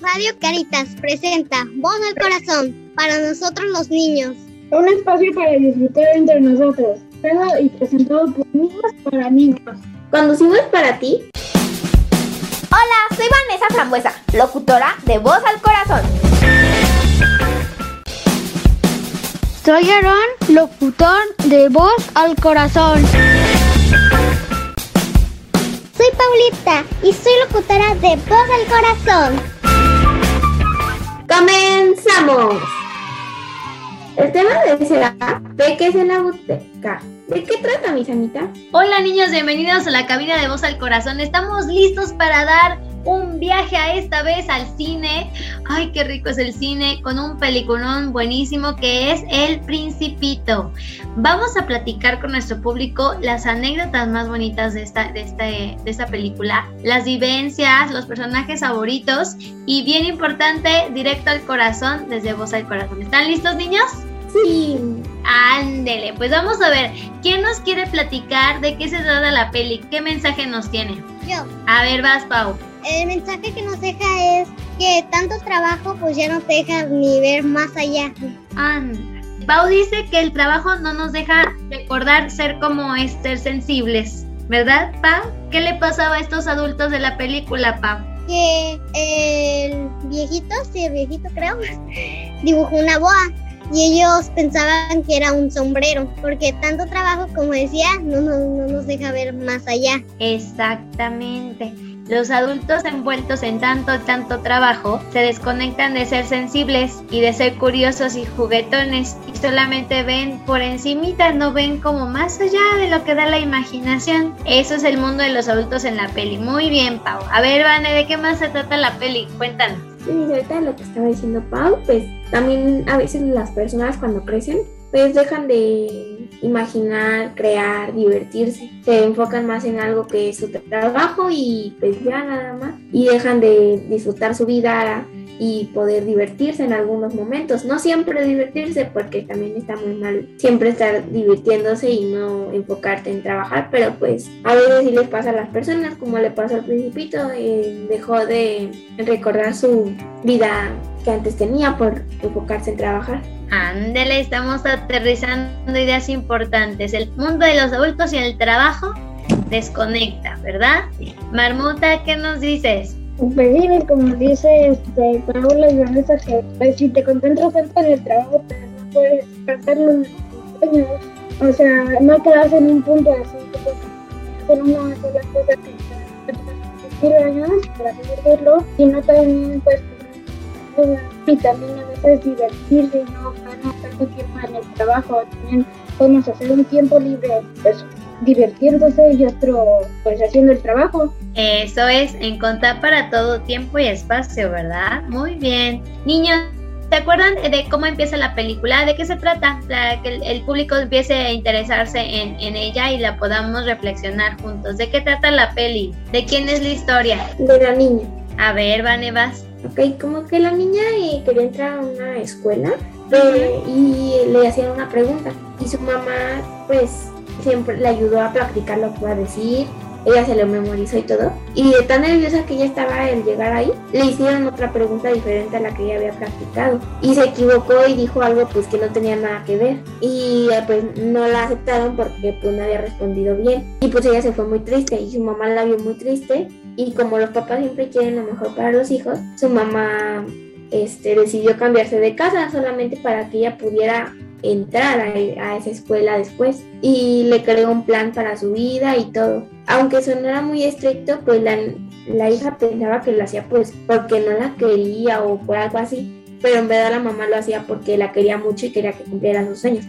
Radio Caritas presenta Voz al Corazón para nosotros los niños. Un espacio para disfrutar entre nosotros, creado y presentado por niños para niños. Conducimos para ti. Hola, soy Vanessa Frambuesa, locutora de Voz al Corazón. Soy Aaron, locutor de Voz al Corazón. Y soy locutora de Voz al Corazón. ¡Comenzamos! El tema de hoy será Peques en la Boteca. ¿De qué trata, mi sanita? Hola niños, bienvenidos a la cabina de Voz al Corazón. Estamos listos para dar un viaje a esta vez al cine. Ay, qué rico es el cine con un peliculón buenísimo que es El Principito. Vamos a platicar con nuestro público las anécdotas más bonitas de esta, de, de esta película, las vivencias, los personajes favoritos y bien importante, directo al corazón desde Voz al Corazón. ¿Están listos niños? Sí. Ándele, pues vamos a ver, ¿quién nos quiere platicar de qué se trata la peli? ¿Qué mensaje nos tiene? Yo. A ver, vas, Pau. El mensaje que nos deja es que tanto trabajo pues ya no te deja ni ver más allá. Anda. Pau dice que el trabajo no nos deja recordar ser como ser sensibles. ¿Verdad, Pau? ¿Qué le pasaba a estos adultos de la película, Pau? Que el viejito, sí, el viejito creo, dibujó una boa y ellos pensaban que era un sombrero, porque tanto trabajo, como decía, no, no, no nos deja ver más allá. Exactamente. Los adultos envueltos en tanto, tanto trabajo se desconectan de ser sensibles y de ser curiosos y juguetones y solamente ven por encimita, no ven como más allá de lo que da la imaginación. Eso es el mundo de los adultos en la peli. Muy bien, Pau. A ver, Vane, ¿de qué más se trata la peli? Cuéntanos. Sí, ahorita lo que estaba diciendo Pau, pues también a veces las personas cuando crecen pues dejan de imaginar, crear, divertirse. Se enfocan más en algo que es su trabajo y pues ya nada más. Y dejan de disfrutar su vida y poder divertirse en algunos momentos. No siempre divertirse porque también está muy mal siempre estar divirtiéndose y no enfocarte en trabajar, pero pues a veces sí les pasa a las personas como le pasó al principito, eh, dejó de recordar su vida que antes tenía por enfocarse en trabajar. Ándele, estamos aterrizando ideas importantes. El mundo de los adultos y el trabajo desconecta, ¿verdad? Marmota, ¿qué nos dices? Pues como dice este, Paula y Vanessa, que pues, si te concentras tanto en el trabajo, pues puedes hacerlo en los sueños. O sea, no quedas en un punto así, hacer una sola cosa que te sirve así decirlo, y no también pues y también a veces divertirse y no ganar tanto tiempo en el trabajo. También podemos hacer un tiempo libre pues, divirtiéndose y otro pues haciendo el trabajo. Eso es, encontrar para todo tiempo y espacio, ¿verdad? Muy bien. Niños, ¿se acuerdan de cómo empieza la película? ¿De qué se trata? Para que el, el público empiece a interesarse en, en, ella y la podamos reflexionar juntos. ¿De qué trata la peli? ¿De quién es la historia? De la niña. A ver, Vanevas. Ok, como que la niña eh, quería entrar a una escuela eh, y le hacían una pregunta y su mamá pues siempre le ayudó a practicar lo que iba a decir, ella se lo memorizó y todo y de tan nerviosa que ella estaba al llegar ahí le hicieron otra pregunta diferente a la que ella había practicado y se equivocó y dijo algo pues que no tenía nada que ver y eh, pues no la aceptaron porque pues no había respondido bien y pues ella se fue muy triste y su mamá la vio muy triste y como los papás siempre quieren lo mejor para los hijos, su mamá este, decidió cambiarse de casa solamente para que ella pudiera entrar a, esa escuela después y le creó un plan para su vida y todo. Aunque sonara muy estricto, pues la, la hija pensaba que lo hacía pues porque no la quería o por algo así, pero en verdad la mamá lo hacía porque la quería mucho y quería que cumpliera sus sueños.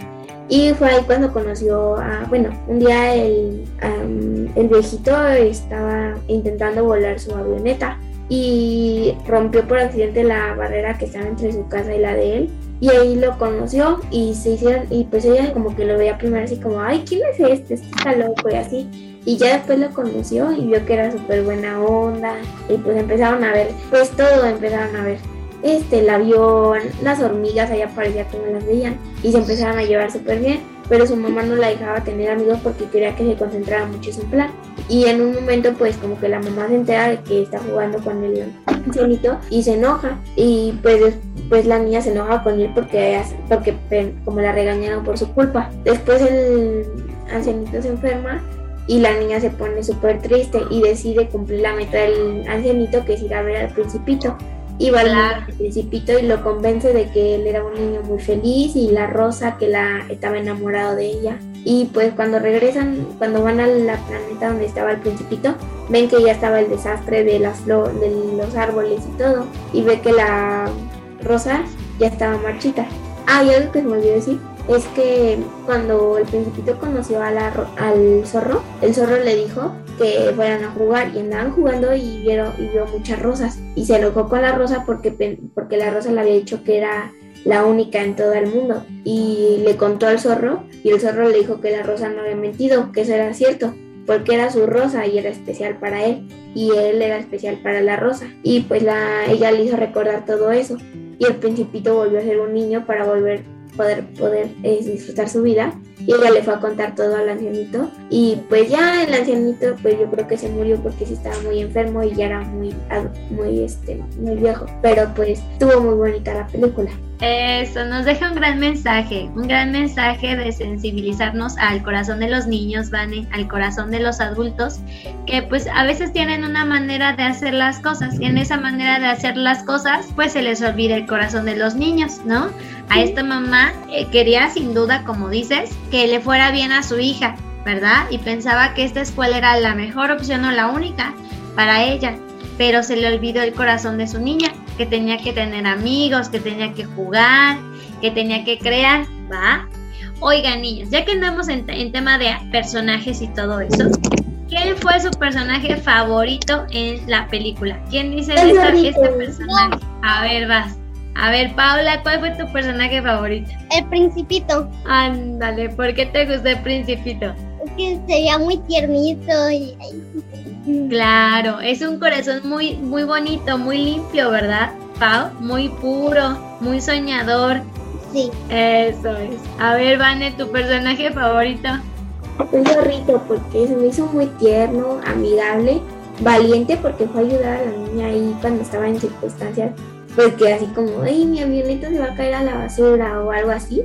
Y fue ahí cuando conoció a, bueno, un día el, um, el viejito estaba intentando volar su avioneta y rompió por accidente la barrera que estaba entre su casa y la de él. Y ahí lo conoció y se hicieron, y pues ella como que lo veía primero así como, ay, ¿quién es este? Este está loco y así. Y ya después lo conoció y vio que era súper buena onda. Y pues empezaron a ver, pues todo empezaron a ver este, el avión, las hormigas, allá parecía como las veían y se empezaron a llevar súper bien. pero su mamá no la dejaba tener amigos porque quería que se concentrara mucho en su plan. Y en un momento pues como que la mamá se entera de que está jugando con el ancianito y se enoja y pues pues la niña se enoja con él porque, porque como la regañaron por su culpa. Después el ancianito se enferma y la niña se pone súper triste y decide cumplir la meta del ancianito que es ir a ver al principito va al principito y lo convence de que él era un niño muy feliz y la rosa que la estaba enamorado de ella. Y pues cuando regresan cuando van a la planeta donde estaba el principito ven que ya estaba el desastre de las de los árboles y todo y ve que la rosa ya estaba marchita. Ah y algo que me olvidó decir es que cuando el principito conoció al zorro, el zorro le dijo que fueran a jugar y andaban jugando y vieron y vio muchas rosas. Y se enojó con la rosa porque, porque la rosa le había dicho que era la única en todo el mundo. Y le contó al zorro y el zorro le dijo que la rosa no había mentido, que eso era cierto porque era su rosa y era especial para él y él era especial para la rosa. Y pues la ella le hizo recordar todo eso. Y el principito volvió a ser un niño para volver poder, poder eh, disfrutar su vida. Y ella le fue a contar todo al ancianito. Y pues ya el ancianito, pues yo creo que se murió porque sí estaba muy enfermo y ya era muy, muy, este, muy viejo. Pero pues estuvo muy bonita la película. Eso nos deja un gran mensaje, un gran mensaje de sensibilizarnos al corazón de los niños, Vane, al corazón de los adultos, que pues a veces tienen una manera de hacer las cosas y en esa manera de hacer las cosas pues se les olvida el corazón de los niños, ¿no? A esta mamá eh, quería sin duda, como dices, que le fuera bien a su hija, ¿verdad? Y pensaba que esta escuela era la mejor opción o la única para ella, pero se le olvidó el corazón de su niña que tenía que tener amigos, que tenía que jugar, que tenía que crear, ¿va? Oigan, niños, ya que andamos en, tema de personajes y todo eso, ¿quién fue su personaje favorito en la película? ¿Quién dice este personaje? A ver, vas. A ver, Paula, ¿cuál fue tu personaje favorito? El Principito. Ándale, ¿por qué te gustó el Principito? Es que sería muy tiernito y Claro, es un corazón muy, muy bonito, muy limpio, ¿verdad, Pau? Muy puro, muy soñador. Sí. Eso es. A ver, Vane, tu personaje favorito. Un zorrito porque se me hizo muy tierno, amigable, valiente porque fue a ayudar a la niña ahí cuando estaba en circunstancias, porque así como, ay, mi avioneta se va a caer a la basura o algo así.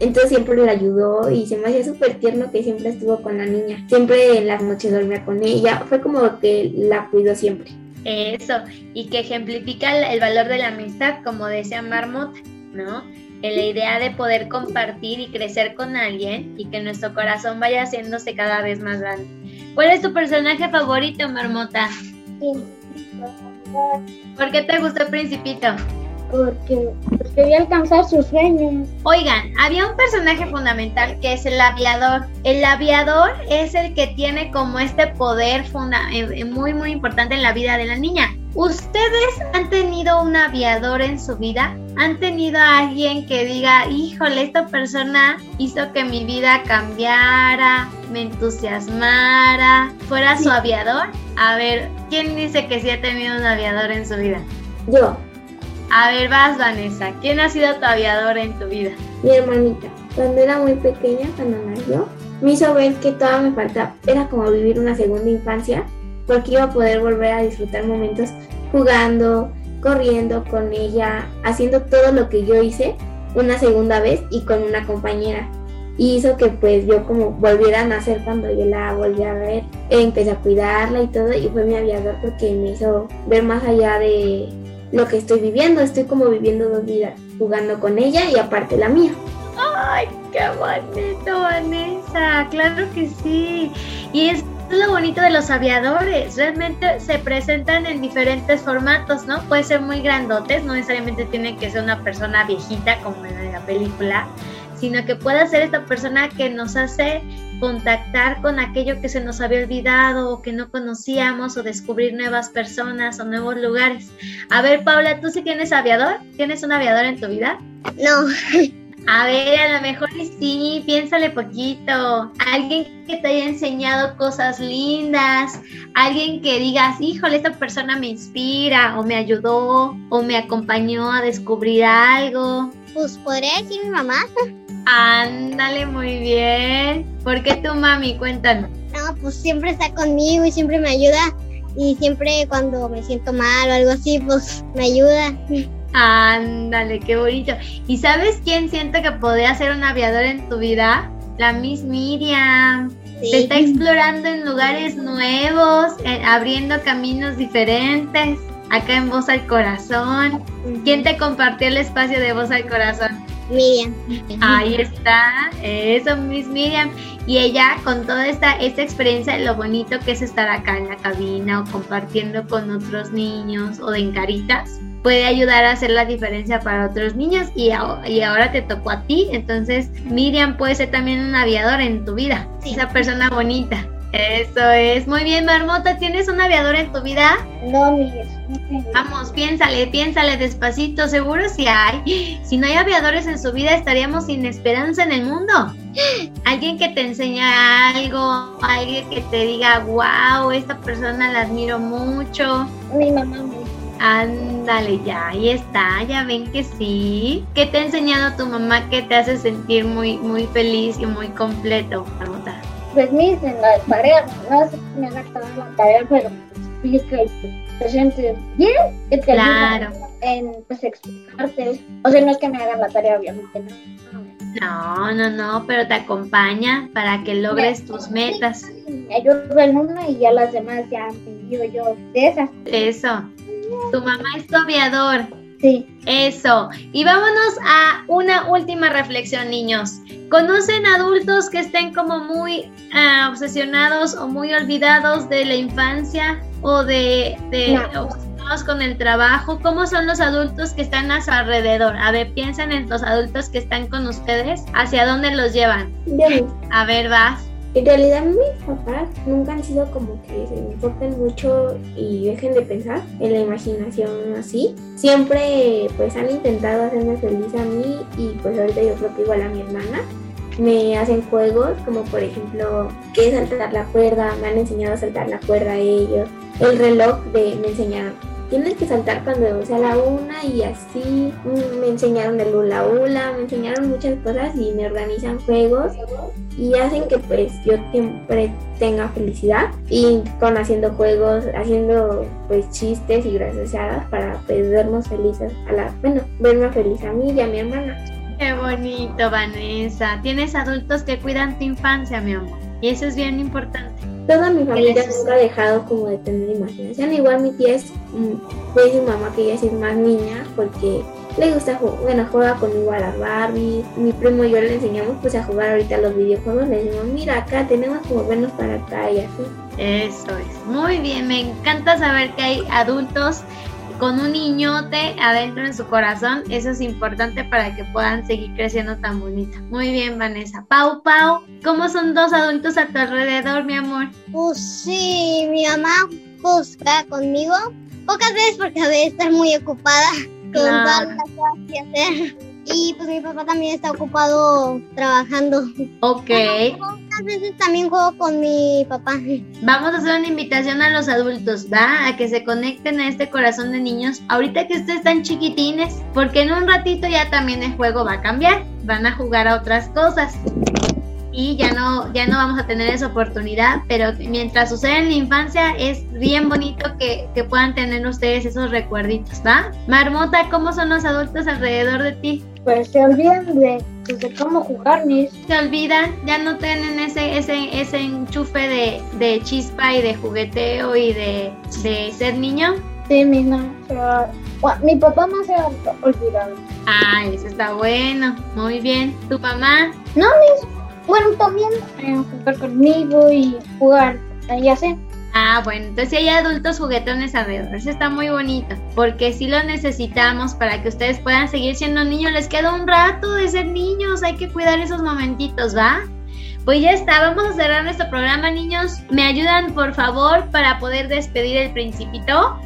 Entonces siempre le ayudó y se me hacía súper tierno que siempre estuvo con la niña. Siempre en las noches dormía con ella. Fue como que la cuidó siempre. Eso, y que ejemplifica el, valor de la amistad, como decía Marmot, ¿no? En la idea de poder compartir y crecer con alguien y que nuestro corazón vaya haciéndose cada vez más grande. ¿Cuál es tu personaje favorito, Marmota? ¿Por qué te gustó el Principito? Porque quería alcanzar sus sueños. Oigan, había un personaje fundamental que es el aviador. El aviador es el que tiene como este poder eh, eh, muy muy importante en la vida de la niña. ¿Ustedes han tenido un aviador en su vida? ¿Han tenido a alguien que diga, híjole, esta persona hizo que mi vida cambiara, me entusiasmara, fuera su aviador? A ver, ¿quién dice que sí ha tenido un aviador en su vida? Yo. A ver, vas, Vanessa. ¿Quién ha sido tu aviador en tu vida? Mi hermanita. Cuando era muy pequeña, cuando nació, me hizo ver que todo me faltaba. Era como vivir una segunda infancia, porque iba a poder volver a disfrutar momentos jugando, corriendo con ella, haciendo todo lo que yo hice una segunda vez y con una compañera. Y hizo que pues yo como volviera a nacer cuando yo la volví a ver. Empecé a cuidarla y todo y fue mi aviador porque me hizo ver más allá de lo que estoy viviendo. Estoy como viviendo dos vidas, jugando con ella y aparte la mía. ¡Ay, qué bonito, Vanessa! Claro que sí. Y es lo bonito de los aviadores. Realmente se presentan en diferentes formatos, ¿no? Puede ser muy grandotes, no necesariamente tiene que ser una persona viejita como en la película, sino que puede ser esta persona que nos hace contactar con aquello que se nos había olvidado o que no conocíamos o descubrir nuevas personas o nuevos lugares. A ver, Paula, ¿tú sí tienes aviador? ¿Tienes un aviador en tu vida? No. A ver, a lo mejor sí, piénsale poquito. Alguien que te haya enseñado cosas lindas, alguien que digas, híjole, esta persona me inspira, o me ayudó, o me acompañó a descubrir algo. Pues podría decir mi mamá. Ándale, muy bien. ¿Por qué tu mami? Cuéntanos. No, pues siempre está conmigo y siempre me ayuda. Y siempre cuando me siento mal o algo así, pues me ayuda. Ándale, qué bonito. ¿Y sabes quién siento que podría ser un aviador en tu vida? La Miss Miriam. Sí. Te está explorando en lugares nuevos, eh, abriendo caminos diferentes. Acá en Voz al Corazón. ¿Quién te compartió el espacio de Voz al Corazón? Miriam. Ahí está, eso, Miss Miriam. Y ella, con toda esta, esta experiencia, lo bonito que es estar acá en la cabina o compartiendo con otros niños o de encaritas, puede ayudar a hacer la diferencia para otros niños. Y, y ahora te tocó a ti. Entonces, Miriam puede ser también un aviador en tu vida. Sí. Esa persona bonita. Eso es. Muy bien, Marmota, ¿tienes un aviador en tu vida? No, Miguel. no. Vamos, piénsale, piénsale despacito, seguro si hay. Si no hay aviadores en su vida, estaríamos sin esperanza en el mundo. Alguien que te enseña algo, alguien que te diga, wow, esta persona la admiro mucho. Mi mamá Ándale, ya, ahí está, ya ven que sí. ¿Qué te ha enseñado tu mamá que te hace sentir muy, muy feliz y muy completo, Marmota? Pues me dicen las tareas, no sé si me haga toda la tarea, pero explica y te sientes bien, que te Claro. en pues explicarte. O sea, no es que me hagan la tarea, obviamente, no. No, no, no, pero te acompaña para que logres tus metas. Me ayuda en una y ya las demás ya me digo yo de esas. Eso. Tu mamá es tu aviador. Sí. Eso. Y vámonos a una última reflexión, niños. ¿Conocen adultos que estén como muy ah, obsesionados o muy olvidados de la infancia o de, de No. obsesionados con el trabajo? ¿Cómo son los adultos que están a su alrededor? A ver, piensen en los adultos que están con ustedes. ¿Hacia dónde los llevan? A ver, vas. En realidad mis papás nunca han sido como que se enfoquen mucho y dejen de pensar en la imaginación así. Siempre pues han intentado hacerme feliz a mí y pues ahorita yo creo que igual a mi hermana. Me hacen juegos como por ejemplo que saltar la cuerda, me han enseñado a saltar la cuerda a ellos. El reloj de me enseñaron, tienes que saltar cuando sea la una y así. Me enseñaron el hula hula, me enseñaron muchas cosas y me organizan juegos y hacen que pues yo siempre tenga felicidad y con haciendo juegos, haciendo pues chistes y graciosadas para pues vernos felices a la, bueno, verme feliz a mí y a mi hermana. Qué bonito, Vanessa. Tienes adultos que cuidan tu infancia, mi amor. Y eso es bien importante. Toda mi familia nunca ha dejado como de tener imaginación. Igual mi tía es, pues mi mamá que ella es más niña porque le gusta jugar, bueno, juega conmigo a las Barbie. Mi primo y yo le enseñamos pues a jugar ahorita a los videojuegos. Le decimos, mira acá tenemos que movernos para acá y así. Eso es. Muy bien, me encanta saber que hay adultos con un niñote adentro en su corazón. Eso es importante para que puedan seguir creciendo tan bonito. Muy bien, Vanessa. Pau, Pau, ¿cómo son dos adultos a tu alrededor, mi amor? Pues sí, mi mamá pues está conmigo. Pocas veces porque a veces está muy ocupada con Claro. todas las cosas que hacer. Y pues mi papá también está ocupado trabajando. Ok. Veces también juego con mi papá. Vamos a hacer una invitación a los adultos, ¿va? A que se conecten a este corazón de niños. Ahorita que ustedes están chiquitines, porque en un ratito ya también el juego va a cambiar. Van a jugar a otras cosas. Y ya no, ya no vamos a tener esa oportunidad, pero mientras sucede en la infancia es bien bonito que, que puedan tener ustedes esos recuerditos, ¿va? Marmota, ¿cómo son los adultos alrededor de ti? Pues se olvidan de, pues, de cómo jugar, mis. se olvidan, ya no tienen ese, ese, ese enchufe de, de chispa y de jugueteo y de, de ser niño. Sí, mis no. Bueno, mi papá más se ha olvidado. Ah, eso está bueno, muy bien. ¿Tu mamá? No, mis. Bueno, también eh, jugar conmigo y jugar, eh, ya sé. Ah, bueno, entonces sí hay adultos juguetones alrededor, eso está muy bonito, porque sí lo necesitamos para que ustedes puedan seguir siendo niños. Les queda un rato de ser niños, hay que cuidar esos momentitos, ¿va? Pues ya está, vamos a cerrar nuestro programa, niños. ¿Me ayudan, por favor, para poder despedir el principito?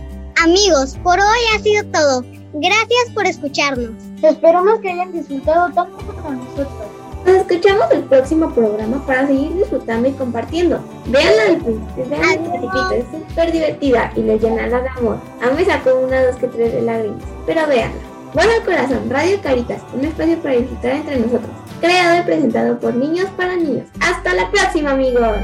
Amigos, por hoy ha sido todo. Gracias por escucharnos. Esperamos que hayan disfrutado tanto como nosotros. Nos escuchamos el próximo programa para seguir disfrutando y compartiendo. Veanla al principito, es súper divertida y les llenará de amor. A mí sacó una, dos que tres de lágrimas, pero véanla. Bueno al corazón, Radio Caritas, un espacio para disfrutar entre nosotros. creado y presentado por niños para niños. Hasta la próxima amigos.